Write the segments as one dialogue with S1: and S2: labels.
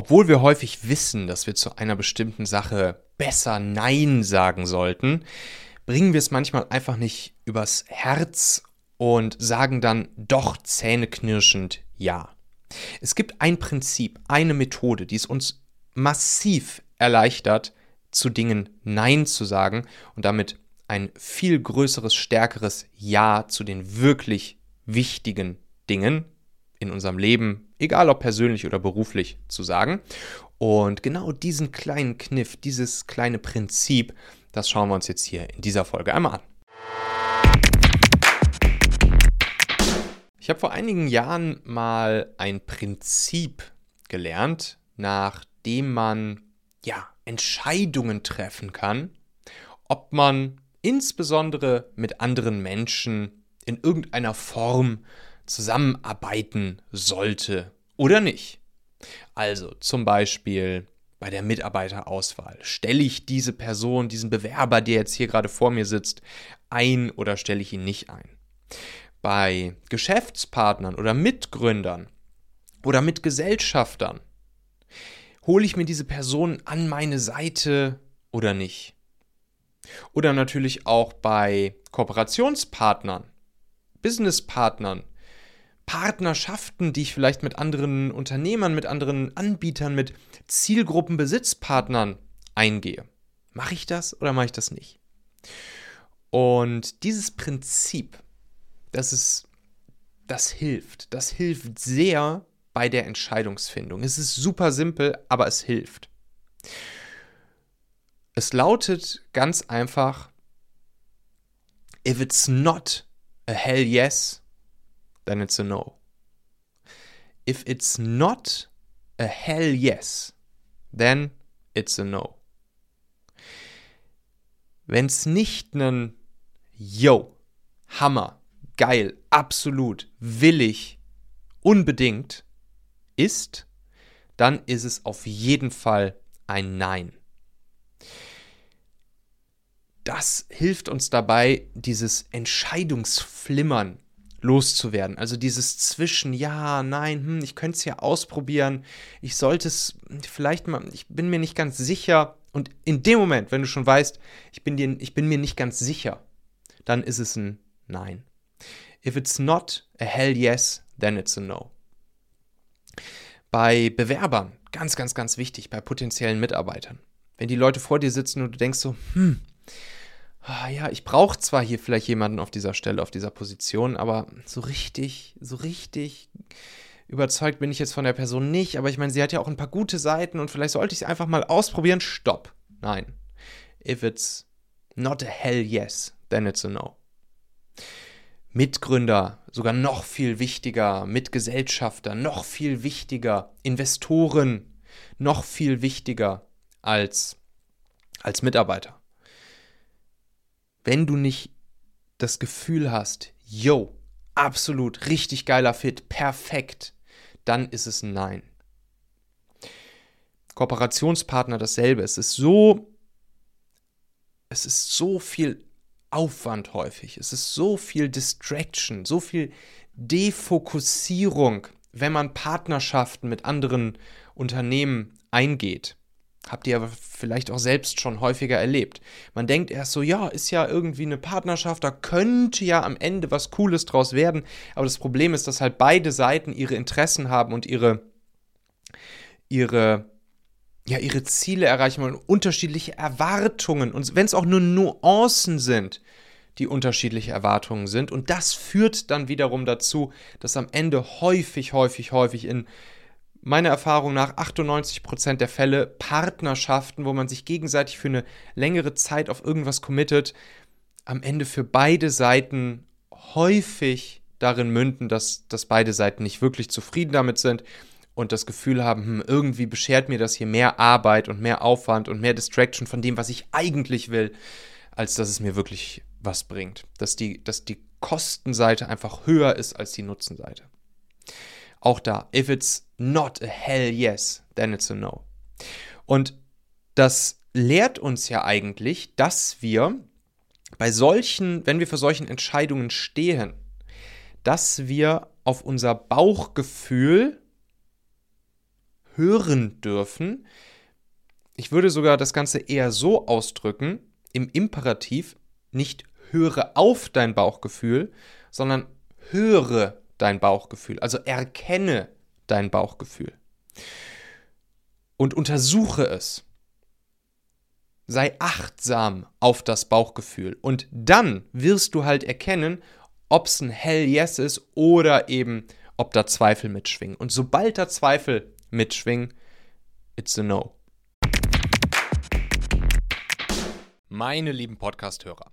S1: Obwohl wir häufig wissen, dass wir zu einer bestimmten Sache besser Nein sagen sollten, bringen wir es manchmal einfach nicht übers Herz und sagen dann doch zähneknirschend Ja. Es gibt ein Prinzip, eine Methode, die es uns massiv erleichtert, zu Dingen Nein zu sagen und damit ein viel größeres, stärkeres Ja zu den wirklich wichtigen Dingen in unserem Leben, egal ob persönlich oder beruflich, zu sagen. Und genau diesen kleinen Kniff, dieses kleine Prinzip, das schauen wir uns jetzt hier in dieser Folge einmal an. Ich habe vor einigen Jahren mal ein Prinzip gelernt, nach dem man ja Entscheidungen treffen kann, ob man insbesondere mit anderen Menschen in irgendeiner Form zusammenarbeiten sollte oder nicht. Also zum Beispiel bei der Mitarbeiterauswahl. Stelle ich diese Person, diesen Bewerber, der jetzt hier gerade vor mir sitzt, ein oder stelle ich ihn nicht ein? Bei Geschäftspartnern oder Mitgründern oder Mitgesellschaftern hole ich mir diese Person an meine Seite oder nicht? Oder natürlich auch bei Kooperationspartnern, Businesspartnern, Partnerschaften, die ich vielleicht mit anderen Unternehmern, mit anderen Anbietern, mit Zielgruppenbesitzpartnern eingehe. Mache ich das oder mache ich das nicht? Und dieses Prinzip, das ist, das hilft. Das hilft sehr bei der Entscheidungsfindung. Es ist super simpel, aber es hilft. Es lautet ganz einfach, if it's not a hell yes, then it's a no. If it's not a hell yes, then it's a no. Wenn es nicht ein Yo, Hammer, geil, absolut, willig, unbedingt ist, dann ist es auf jeden Fall ein Nein. Das hilft uns dabei, dieses Entscheidungsflimmern loszuwerden. Also dieses zwischen ja, nein, hm, ich könnte es ja ausprobieren, ich sollte es vielleicht mal, ich bin mir nicht ganz sicher. Und in dem Moment, wenn du schon weißt, ich bin, dir, ich bin mir nicht ganz sicher, dann ist es ein Nein. If it's not a hell yes, then it's a no. Bei Bewerbern, ganz, ganz, ganz wichtig, bei potenziellen Mitarbeitern. Wenn die Leute vor dir sitzen und du denkst so, hm, ja, ich brauche zwar hier vielleicht jemanden auf dieser Stelle, auf dieser Position, aber so richtig, so richtig überzeugt bin ich jetzt von der Person nicht. Aber ich meine, sie hat ja auch ein paar gute Seiten und vielleicht sollte ich es einfach mal ausprobieren. Stopp. Nein. If it's not a hell yes, then it's a no. Mitgründer, sogar noch viel wichtiger, Mitgesellschafter, noch viel wichtiger, Investoren, noch viel wichtiger als, als Mitarbeiter wenn du nicht das Gefühl hast, yo, absolut, richtig geiler Fit, perfekt, dann ist es ein Nein. Kooperationspartner dasselbe. Es ist so, es ist so viel Aufwand häufig. Es ist so viel Distraction, so viel Defokussierung, wenn man Partnerschaften mit anderen Unternehmen eingeht. Habt ihr aber vielleicht auch selbst schon häufiger erlebt. Man denkt erst so, ja, ist ja irgendwie eine Partnerschaft, da könnte ja am Ende was Cooles draus werden. Aber das Problem ist, dass halt beide Seiten ihre Interessen haben und ihre, ihre, ja, ihre Ziele erreichen wollen, unterschiedliche Erwartungen. Und wenn es auch nur Nuancen sind, die unterschiedliche Erwartungen sind. Und das führt dann wiederum dazu, dass am Ende häufig, häufig, häufig in meiner Erfahrung nach 98% der Fälle Partnerschaften, wo man sich gegenseitig für eine längere Zeit auf irgendwas committet, am Ende für beide Seiten häufig darin münden, dass, dass beide Seiten nicht wirklich zufrieden damit sind und das Gefühl haben, hm, irgendwie beschert mir das hier mehr Arbeit und mehr Aufwand und mehr Distraction von dem, was ich eigentlich will, als dass es mir wirklich was bringt. Dass die, dass die Kostenseite einfach höher ist als die Nutzenseite. Auch da, if it's not a hell yes, then it's a no. Und das lehrt uns ja eigentlich, dass wir bei solchen, wenn wir für solchen Entscheidungen stehen, dass wir auf unser Bauchgefühl hören dürfen. Ich würde sogar das Ganze eher so ausdrücken, im Imperativ, nicht höre auf dein Bauchgefühl, sondern höre dein Bauchgefühl, also erkenne dein Bauchgefühl und untersuche es. Sei achtsam auf das Bauchgefühl und dann wirst du halt erkennen, ob es ein Hell Yes ist oder eben ob da Zweifel mitschwingen. Und sobald da Zweifel mitschwingen, it's a No. Meine lieben Podcast-Hörer,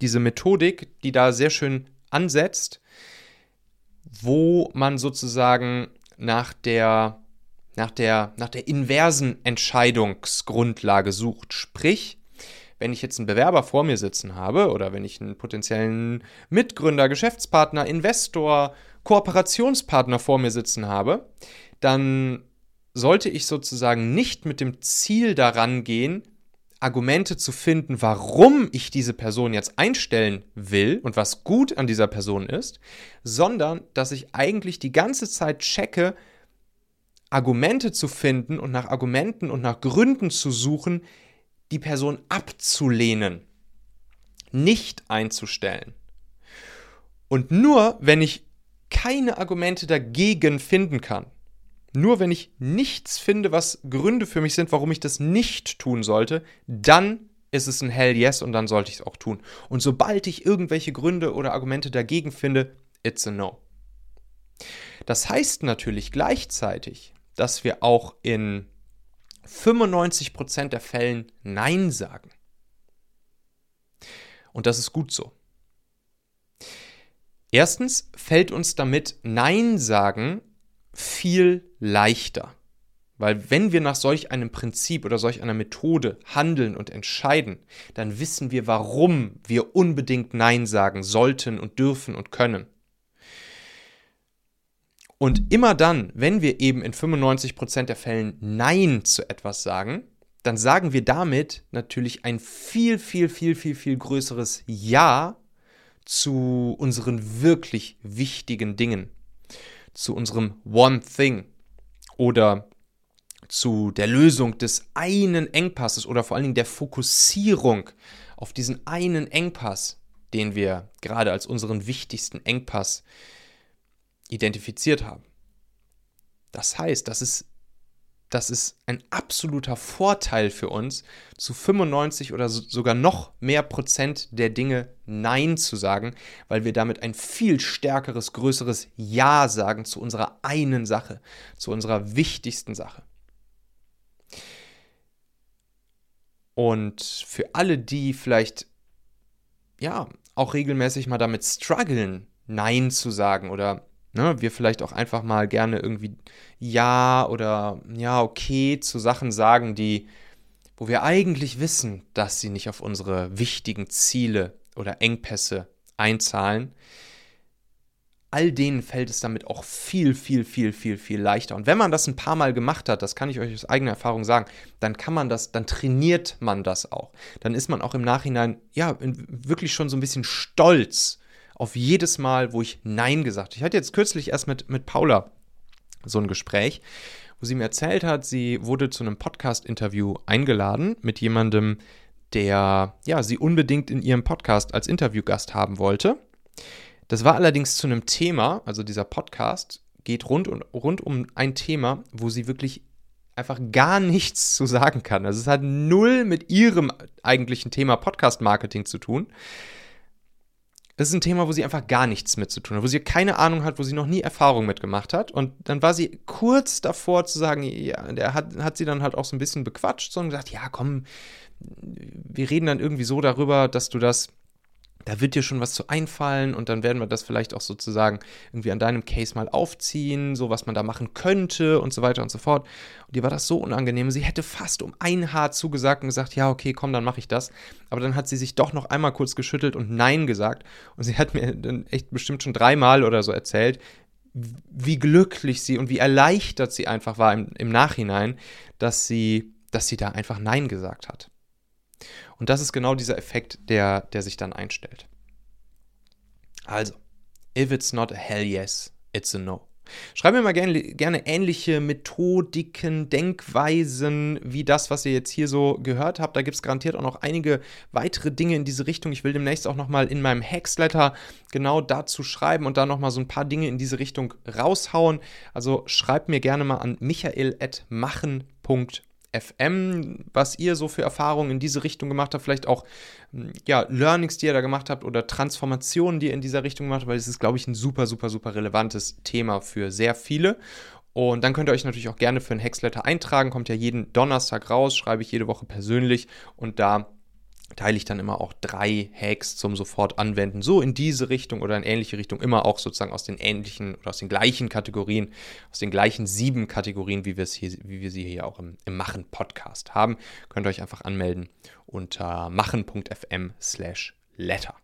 S1: diese Methodik, die da sehr schön ansetzt, wo man sozusagen nach der, nach der, nach der inversen Entscheidungsgrundlage sucht. Sprich, wenn ich jetzt einen Bewerber vor mir sitzen habe oder wenn ich einen potenziellen Mitgründer, Geschäftspartner, Investor, Kooperationspartner vor mir sitzen habe, dann sollte ich sozusagen nicht mit dem Ziel daran gehen, Argumente zu finden, warum ich diese Person jetzt einstellen will und was gut an dieser Person ist, sondern dass ich eigentlich die ganze Zeit checke, Argumente zu finden und nach Argumenten und nach Gründen zu suchen, die Person abzulehnen, nicht einzustellen. Und nur wenn ich keine Argumente dagegen finden kann, nur wenn ich nichts finde, was Gründe für mich sind, warum ich das nicht tun sollte, dann ist es ein Hell Yes und dann sollte ich es auch tun. Und sobald ich irgendwelche Gründe oder Argumente dagegen finde, it's a No. Das heißt natürlich gleichzeitig, dass wir auch in 95% der Fällen Nein sagen. Und das ist gut so. Erstens fällt uns damit Nein sagen viel leichter. Weil wenn wir nach solch einem Prinzip oder solch einer Methode handeln und entscheiden, dann wissen wir, warum wir unbedingt Nein sagen sollten und dürfen und können. Und immer dann, wenn wir eben in 95% der Fällen Nein zu etwas sagen, dann sagen wir damit natürlich ein viel, viel, viel, viel, viel größeres Ja zu unseren wirklich wichtigen Dingen zu unserem One Thing oder zu der Lösung des einen Engpasses oder vor allen Dingen der Fokussierung auf diesen einen Engpass, den wir gerade als unseren wichtigsten Engpass identifiziert haben. Das heißt, das ist das ist ein absoluter Vorteil für uns, zu 95 oder sogar noch mehr Prozent der Dinge Nein zu sagen, weil wir damit ein viel stärkeres, größeres Ja sagen zu unserer einen Sache, zu unserer wichtigsten Sache. Und für alle, die vielleicht ja auch regelmäßig mal damit strugglen, Nein zu sagen oder ne, wir vielleicht auch einfach mal gerne irgendwie ja oder ja, okay zu Sachen sagen, die, wo wir eigentlich wissen, dass sie nicht auf unsere wichtigen Ziele oder Engpässe einzahlen, all denen fällt es damit auch viel, viel, viel, viel, viel leichter. Und wenn man das ein paar Mal gemacht hat, das kann ich euch aus eigener Erfahrung sagen, dann kann man das, dann trainiert man das auch. Dann ist man auch im Nachhinein, ja, wirklich schon so ein bisschen stolz auf jedes Mal, wo ich Nein gesagt habe. Ich hatte jetzt kürzlich erst mit, mit Paula so ein Gespräch, wo sie mir erzählt hat, sie wurde zu einem Podcast-Interview eingeladen mit jemandem, der ja, sie unbedingt in ihrem Podcast als Interviewgast haben wollte. Das war allerdings zu einem Thema, also dieser Podcast geht rund, und, rund um ein Thema, wo sie wirklich einfach gar nichts zu sagen kann. Also es hat null mit ihrem eigentlichen Thema Podcast-Marketing zu tun. Es ist ein Thema, wo sie einfach gar nichts mit zu tun hat, wo sie keine Ahnung hat, wo sie noch nie Erfahrung mitgemacht hat. Und dann war sie kurz davor zu sagen, ja, der hat, hat sie dann halt auch so ein bisschen bequatscht und gesagt, ja, komm, wir reden dann irgendwie so darüber, dass du das da wird dir schon was zu einfallen und dann werden wir das vielleicht auch sozusagen irgendwie an deinem Case mal aufziehen, so was man da machen könnte und so weiter und so fort. Und ihr war das so unangenehm. Sie hätte fast um ein Haar zugesagt und gesagt, ja, okay, komm, dann mache ich das. Aber dann hat sie sich doch noch einmal kurz geschüttelt und Nein gesagt. Und sie hat mir dann echt bestimmt schon dreimal oder so erzählt, wie glücklich sie und wie erleichtert sie einfach war im, im Nachhinein, dass sie, dass sie da einfach Nein gesagt hat. Und das ist genau dieser Effekt, der, der sich dann einstellt. Also, if it's not a hell yes, it's a no. Schreib mir mal gerne, gerne ähnliche Methodiken, Denkweisen wie das, was ihr jetzt hier so gehört habt. Da gibt es garantiert auch noch einige weitere Dinge in diese Richtung. Ich will demnächst auch nochmal in meinem Hexletter genau dazu schreiben und da nochmal so ein paar Dinge in diese Richtung raushauen. Also schreibt mir gerne mal an michael.machen.de FM, was ihr so für Erfahrungen in diese Richtung gemacht habt, vielleicht auch hm, ja, Learnings, die ihr da gemacht habt oder Transformationen, die ihr in dieser Richtung gemacht habt, weil es ist, glaube ich, ein super, super, super relevantes Thema für sehr viele. Und dann könnt ihr euch natürlich auch gerne für ein Hexletter eintragen, kommt ja jeden Donnerstag raus, schreibe ich jede Woche persönlich und da teile ich dann immer auch drei Hacks zum sofort anwenden, so in diese Richtung oder in ähnliche Richtung, immer auch sozusagen aus den ähnlichen oder aus den gleichen Kategorien, aus den gleichen sieben Kategorien, wie wir, es hier, wie wir sie hier auch im, im Machen-Podcast haben. Könnt ihr euch einfach anmelden unter machen.fm slash letter.